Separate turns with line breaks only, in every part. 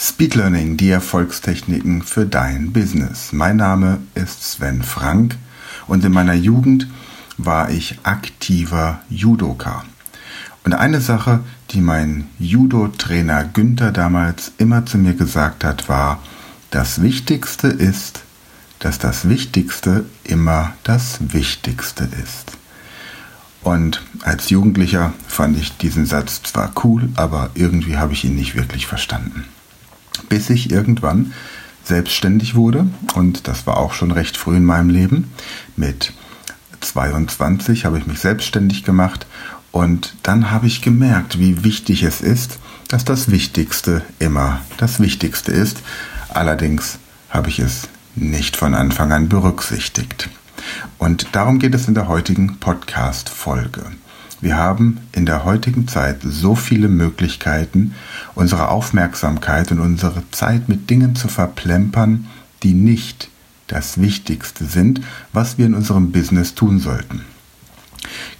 Speed Learning, die Erfolgstechniken für dein Business. Mein Name ist Sven Frank und in meiner Jugend war ich aktiver Judoka. Und eine Sache, die mein Judo-Trainer Günther damals immer zu mir gesagt hat, war, das Wichtigste ist, dass das Wichtigste immer das Wichtigste ist. Und als Jugendlicher fand ich diesen Satz zwar cool, aber irgendwie habe ich ihn nicht wirklich verstanden bis ich irgendwann selbstständig wurde und das war auch schon recht früh in meinem Leben. Mit 22 habe ich mich selbstständig gemacht und dann habe ich gemerkt, wie wichtig es ist, dass das Wichtigste immer das Wichtigste ist. Allerdings habe ich es nicht von Anfang an berücksichtigt. Und darum geht es in der heutigen Podcast-Folge. Wir haben in der heutigen Zeit so viele Möglichkeiten, unsere Aufmerksamkeit und unsere Zeit mit Dingen zu verplempern, die nicht das Wichtigste sind, was wir in unserem Business tun sollten.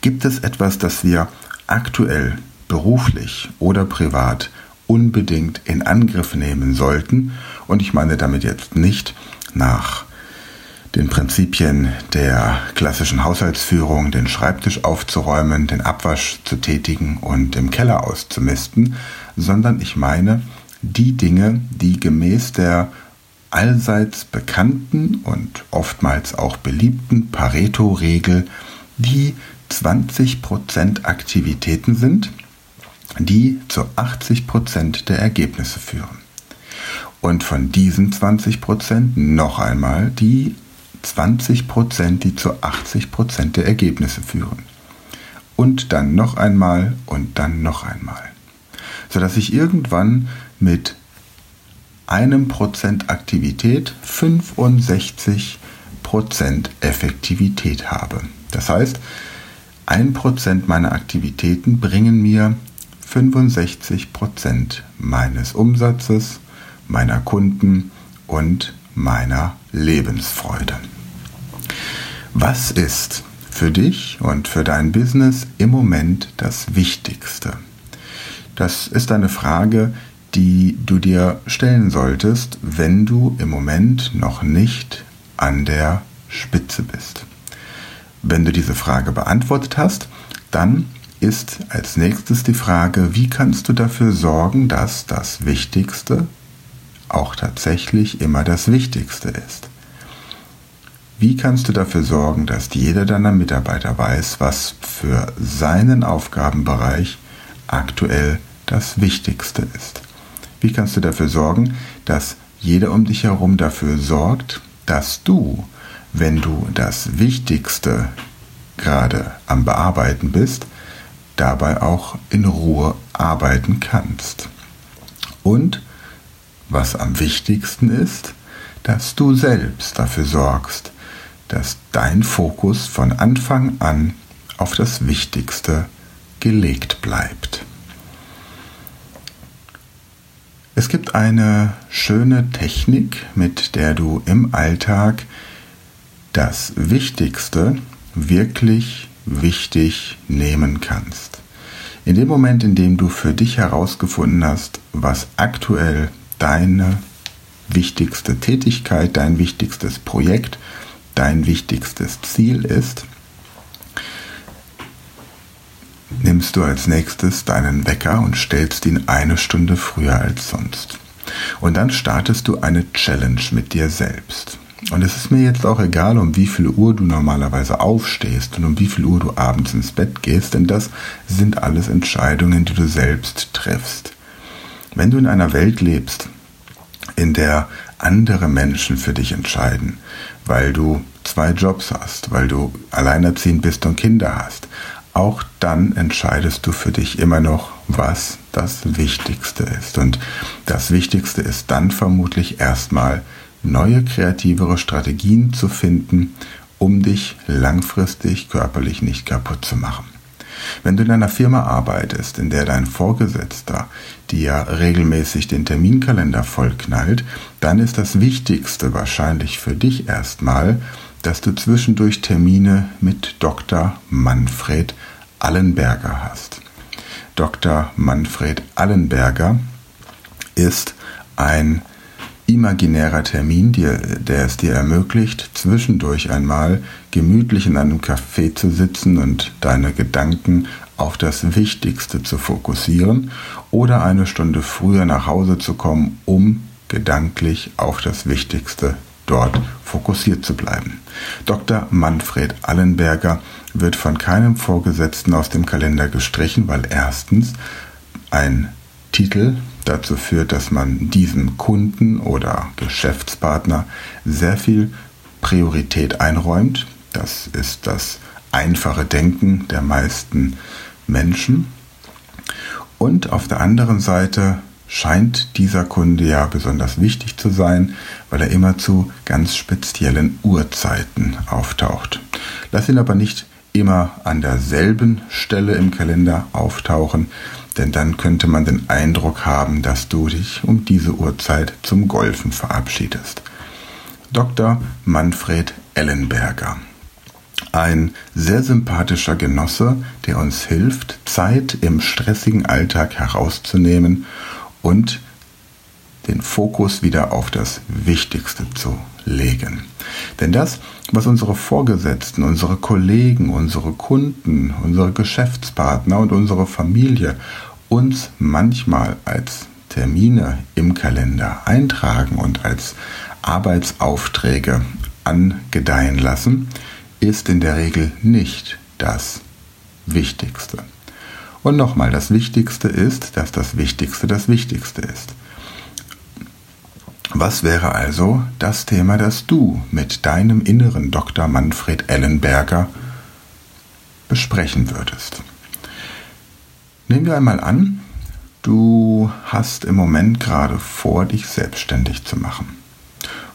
Gibt es etwas, das wir aktuell, beruflich oder privat unbedingt in Angriff nehmen sollten? Und ich meine damit jetzt nicht nach den Prinzipien der klassischen Haushaltsführung, den Schreibtisch aufzuräumen, den Abwasch zu tätigen und im Keller auszumisten, sondern ich meine die Dinge, die gemäß der allseits bekannten und oftmals auch beliebten Pareto-Regel die 20% Aktivitäten sind, die zu 80% der Ergebnisse führen. Und von diesen 20% noch einmal die 20 Prozent, die zu 80 Prozent der Ergebnisse führen. Und dann noch einmal und dann noch einmal. Sodass ich irgendwann mit einem Prozent Aktivität 65 Prozent Effektivität habe. Das heißt, ein Prozent meiner Aktivitäten bringen mir 65 Prozent meines Umsatzes, meiner Kunden und meiner Lebensfreude. Was ist für dich und für dein Business im Moment das Wichtigste? Das ist eine Frage, die du dir stellen solltest, wenn du im Moment noch nicht an der Spitze bist. Wenn du diese Frage beantwortet hast, dann ist als nächstes die Frage, wie kannst du dafür sorgen, dass das Wichtigste auch tatsächlich immer das Wichtigste ist. Wie kannst du dafür sorgen, dass jeder deiner Mitarbeiter weiß, was für seinen Aufgabenbereich aktuell das Wichtigste ist? Wie kannst du dafür sorgen, dass jeder um dich herum dafür sorgt, dass du, wenn du das Wichtigste gerade am Bearbeiten bist, dabei auch in Ruhe arbeiten kannst? Und was am wichtigsten ist, dass du selbst dafür sorgst, dass dein Fokus von Anfang an auf das Wichtigste gelegt bleibt. Es gibt eine schöne Technik, mit der du im Alltag das Wichtigste wirklich wichtig nehmen kannst. In dem Moment, in dem du für dich herausgefunden hast, was aktuell deine wichtigste Tätigkeit, dein wichtigstes Projekt, dein wichtigstes Ziel ist, nimmst du als nächstes deinen Wecker und stellst ihn eine Stunde früher als sonst. Und dann startest du eine Challenge mit dir selbst. Und es ist mir jetzt auch egal, um wie viel Uhr du normalerweise aufstehst und um wie viel Uhr du abends ins Bett gehst, denn das sind alles Entscheidungen, die du selbst triffst. Wenn du in einer Welt lebst, in der andere Menschen für dich entscheiden, weil du zwei Jobs hast, weil du alleinerziehend bist und Kinder hast, auch dann entscheidest du für dich immer noch, was das Wichtigste ist. Und das Wichtigste ist dann vermutlich erstmal neue kreativere Strategien zu finden, um dich langfristig körperlich nicht kaputt zu machen. Wenn du in einer Firma arbeitest, in der dein Vorgesetzter dir regelmäßig den Terminkalender vollknallt, dann ist das Wichtigste wahrscheinlich für dich erstmal, dass du zwischendurch Termine mit Dr. Manfred Allenberger hast. Dr. Manfred Allenberger ist ein imaginärer Termin, der, es dir ermöglicht, zwischendurch einmal gemütlich in einem Café zu sitzen und deine Gedanken auf das Wichtigste zu fokussieren oder eine Stunde früher nach Hause zu kommen, um gedanklich auf das Wichtigste dort fokussiert zu bleiben. Dr. Manfred Allenberger wird von keinem Vorgesetzten aus dem Kalender gestrichen, weil erstens ein Titel dazu führt, dass man diesem Kunden oder Geschäftspartner sehr viel Priorität einräumt. Das ist das einfache Denken der meisten Menschen. Und auf der anderen Seite scheint dieser Kunde ja besonders wichtig zu sein, weil er immer zu ganz speziellen Uhrzeiten auftaucht. Lass ihn aber nicht immer an derselben Stelle im Kalender auftauchen, denn dann könnte man den Eindruck haben, dass du dich um diese Uhrzeit zum Golfen verabschiedest. Dr. Manfred Ellenberger. Ein sehr sympathischer Genosse, der uns hilft, Zeit im stressigen Alltag herauszunehmen und den Fokus wieder auf das Wichtigste zu legen. Denn das, was unsere Vorgesetzten, unsere Kollegen, unsere Kunden, unsere Geschäftspartner und unsere Familie uns manchmal als Termine im Kalender eintragen und als Arbeitsaufträge angedeihen lassen, ist in der Regel nicht das Wichtigste. Und nochmal, das Wichtigste ist, dass das Wichtigste das Wichtigste ist. Was wäre also das Thema, das du mit deinem inneren Dr. Manfred Ellenberger besprechen würdest? Nehmen wir einmal an, du hast im Moment gerade vor, dich selbstständig zu machen,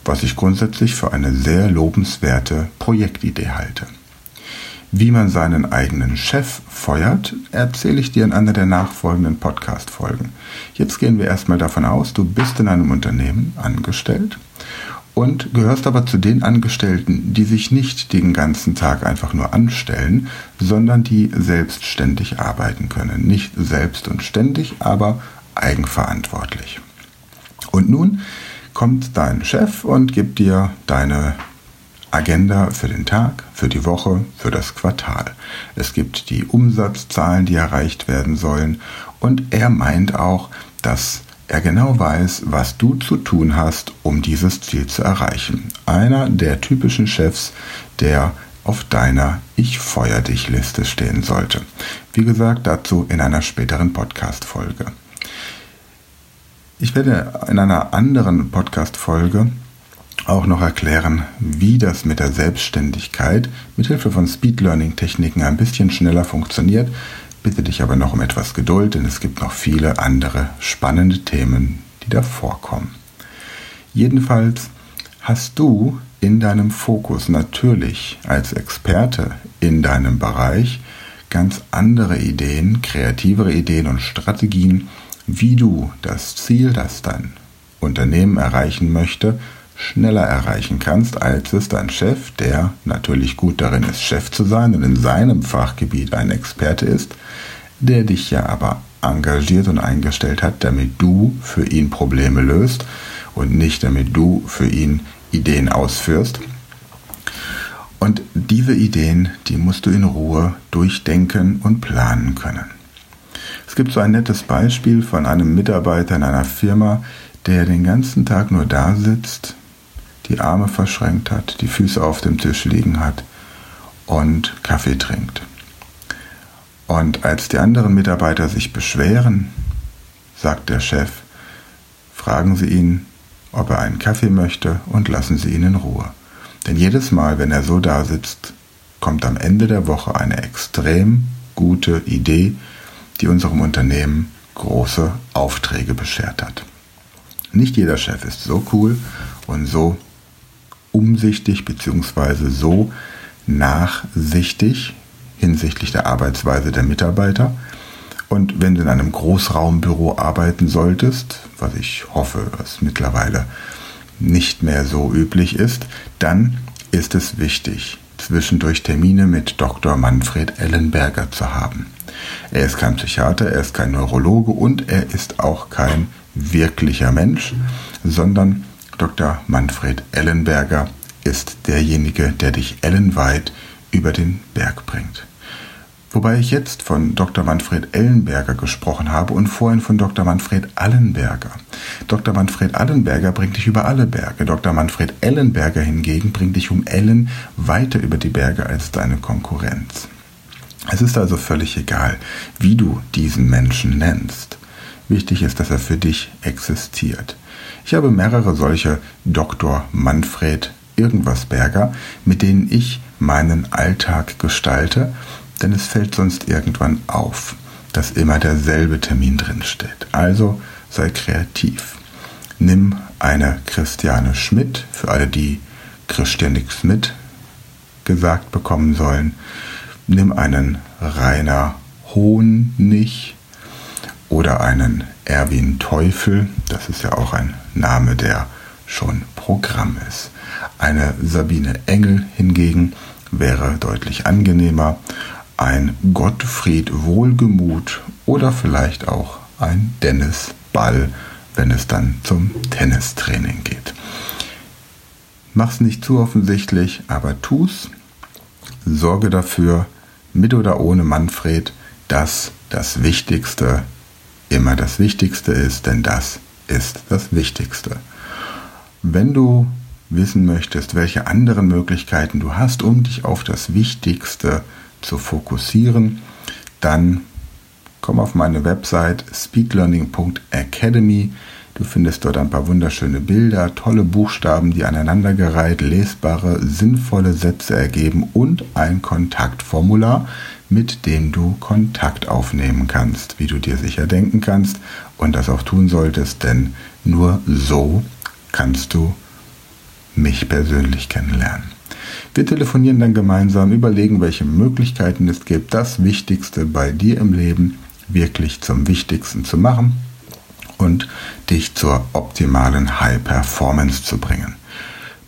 was ich grundsätzlich für eine sehr lobenswerte Projektidee halte. Wie man seinen eigenen Chef feuert, erzähle ich dir in einer der nachfolgenden Podcast-Folgen. Jetzt gehen wir erstmal davon aus, du bist in einem Unternehmen angestellt und gehörst aber zu den Angestellten, die sich nicht den ganzen Tag einfach nur anstellen, sondern die selbstständig arbeiten können. Nicht selbst und ständig, aber eigenverantwortlich. Und nun kommt dein Chef und gibt dir deine Agenda für den Tag, für die Woche, für das Quartal. Es gibt die Umsatzzahlen, die erreicht werden sollen und er meint auch, dass er genau weiß, was du zu tun hast, um dieses Ziel zu erreichen. Einer der typischen Chefs, der auf deiner Ich feuer dich Liste stehen sollte. Wie gesagt, dazu in einer späteren Podcast-Folge. Ich werde in einer anderen Podcast-Folge auch noch erklären, wie das mit der Selbstständigkeit mit Hilfe von Speed Learning Techniken ein bisschen schneller funktioniert, Bitte dich aber noch um etwas Geduld, denn es gibt noch viele andere spannende Themen, die da vorkommen. Jedenfalls hast du in deinem Fokus natürlich als Experte in deinem Bereich ganz andere Ideen, kreativere Ideen und Strategien, wie du das Ziel, das dein Unternehmen erreichen möchte, schneller erreichen kannst, als es dein Chef, der natürlich gut darin ist, Chef zu sein und in seinem Fachgebiet ein Experte ist, der dich ja aber engagiert und eingestellt hat, damit du für ihn Probleme löst und nicht damit du für ihn Ideen ausführst. Und diese Ideen, die musst du in Ruhe durchdenken und planen können. Es gibt so ein nettes Beispiel von einem Mitarbeiter in einer Firma, der den ganzen Tag nur da sitzt, die Arme verschränkt hat, die Füße auf dem Tisch liegen hat und Kaffee trinkt. Und als die anderen Mitarbeiter sich beschweren, sagt der Chef, fragen Sie ihn, ob er einen Kaffee möchte und lassen Sie ihn in Ruhe. Denn jedes Mal, wenn er so da sitzt, kommt am Ende der Woche eine extrem gute Idee, die unserem Unternehmen große Aufträge beschert hat. Nicht jeder Chef ist so cool und so umsichtig bzw. so nachsichtig hinsichtlich der Arbeitsweise der Mitarbeiter. Und wenn du in einem Großraumbüro arbeiten solltest, was ich hoffe, was mittlerweile nicht mehr so üblich ist, dann ist es wichtig, zwischendurch Termine mit Dr. Manfred Ellenberger zu haben. Er ist kein Psychiater, er ist kein Neurologe und er ist auch kein wirklicher Mensch, sondern Dr. Manfred Ellenberger ist derjenige, der dich ellenweit über den Berg bringt. Wobei ich jetzt von Dr. Manfred Ellenberger gesprochen habe und vorhin von Dr. Manfred Allenberger. Dr. Manfred Allenberger bringt dich über alle Berge. Dr. Manfred Ellenberger hingegen bringt dich um Ellen weiter über die Berge als deine Konkurrenz. Es ist also völlig egal, wie du diesen Menschen nennst. Wichtig ist, dass er für dich existiert. Ich habe mehrere solche Dr. Manfred irgendwas Berger, mit denen ich meinen Alltag gestalte denn es fällt sonst irgendwann auf, dass immer derselbe Termin drinsteht. Also sei kreativ. Nimm eine Christiane Schmidt, für alle, die Christianik Schmidt gesagt bekommen sollen. Nimm einen Rainer Honig oder einen Erwin Teufel, das ist ja auch ein Name, der schon Programm ist. Eine Sabine Engel hingegen wäre deutlich angenehmer ein Gottfried Wohlgemut oder vielleicht auch ein Dennis Ball, wenn es dann zum Tennistraining geht. Mach's nicht zu offensichtlich, aber tu's. Sorge dafür, mit oder ohne Manfred, dass das Wichtigste immer das Wichtigste ist, denn das ist das Wichtigste. Wenn du wissen möchtest, welche anderen Möglichkeiten du hast, um dich auf das Wichtigste zu fokussieren, dann komm auf meine Website speedlearning.academy. Du findest dort ein paar wunderschöne Bilder, tolle Buchstaben, die aneinandergereiht lesbare, sinnvolle Sätze ergeben und ein Kontaktformular, mit dem du Kontakt aufnehmen kannst, wie du dir sicher denken kannst und das auch tun solltest, denn nur so kannst du mich persönlich kennenlernen. Wir telefonieren dann gemeinsam, überlegen, welche Möglichkeiten es gibt, das Wichtigste bei dir im Leben wirklich zum Wichtigsten zu machen und dich zur optimalen High Performance zu bringen.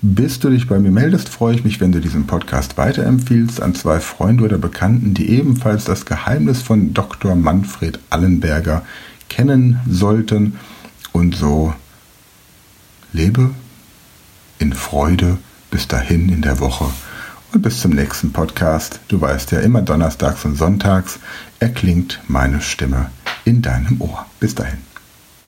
Bis du dich bei mir meldest, freue ich mich, wenn du diesen Podcast weiterempfiehlst an zwei Freunde oder Bekannten, die ebenfalls das Geheimnis von Dr. Manfred Allenberger kennen sollten. Und so lebe in Freude bis dahin in der Woche und bis zum nächsten Podcast. Du weißt ja, immer donnerstags und sonntags erklingt meine Stimme in deinem Ohr. Bis dahin.